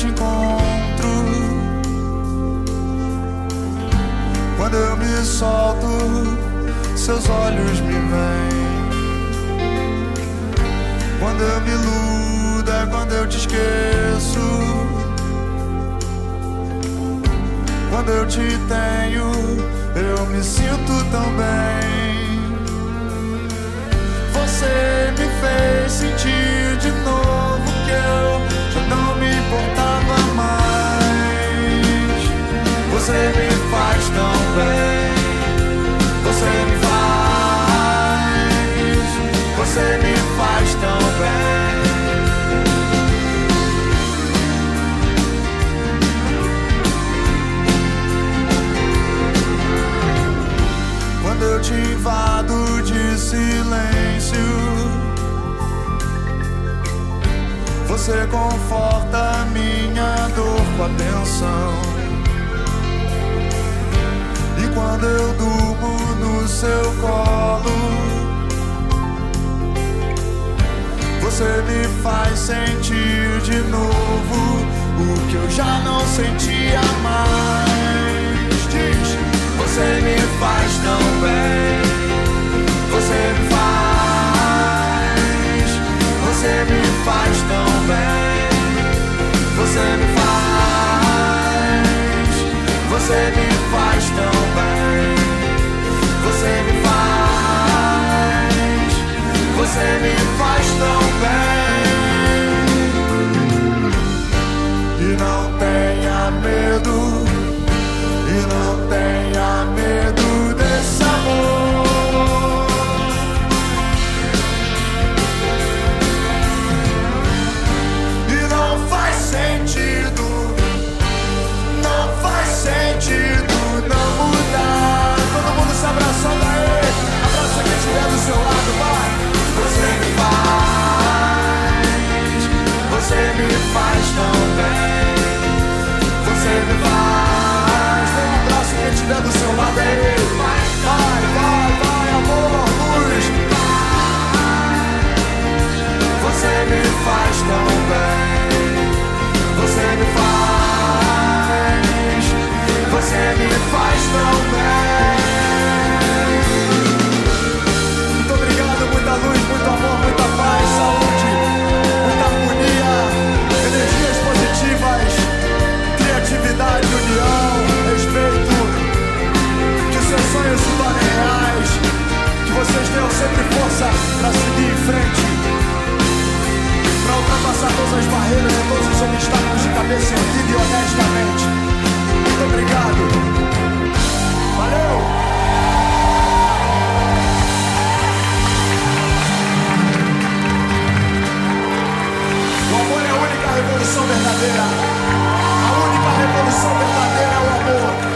te encontro. Quando eu me solto, seus olhos me veem. Quando eu me iludo, é quando eu te esqueço. Quando eu te tenho, eu me sinto tão bem. Você Quando eu te invado de silêncio, você conforta minha dor com atenção. E quando eu durmo no seu colo, você me faz sentir de novo o que eu já não sentia Você me revolução verdadeira. A única revolução verdadeira é o amor.